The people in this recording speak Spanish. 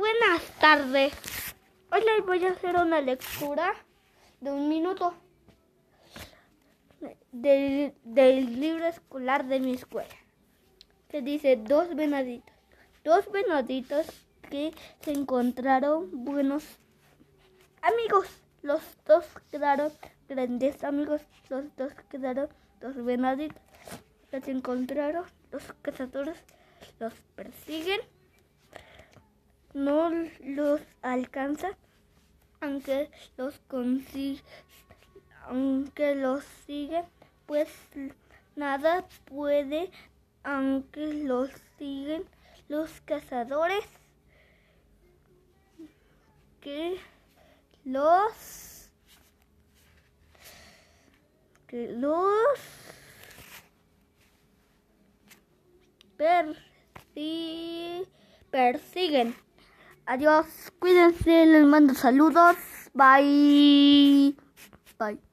Buenas tardes. Hoy les voy a hacer una lectura de un minuto del, del libro escolar de mi escuela. Que dice dos venaditos. Dos venaditos que se encontraron buenos amigos. Los dos quedaron grandes amigos. Los dos quedaron dos venaditos. Los encontraron. Los cazadores los persiguen. No los alcanzan. Aunque los consiguen. Aunque los siguen. Pues nada puede. Aunque los siguen los cazadores que los que los persi- persiguen. Adiós, cuídense, les mando saludos. Bye. Bye.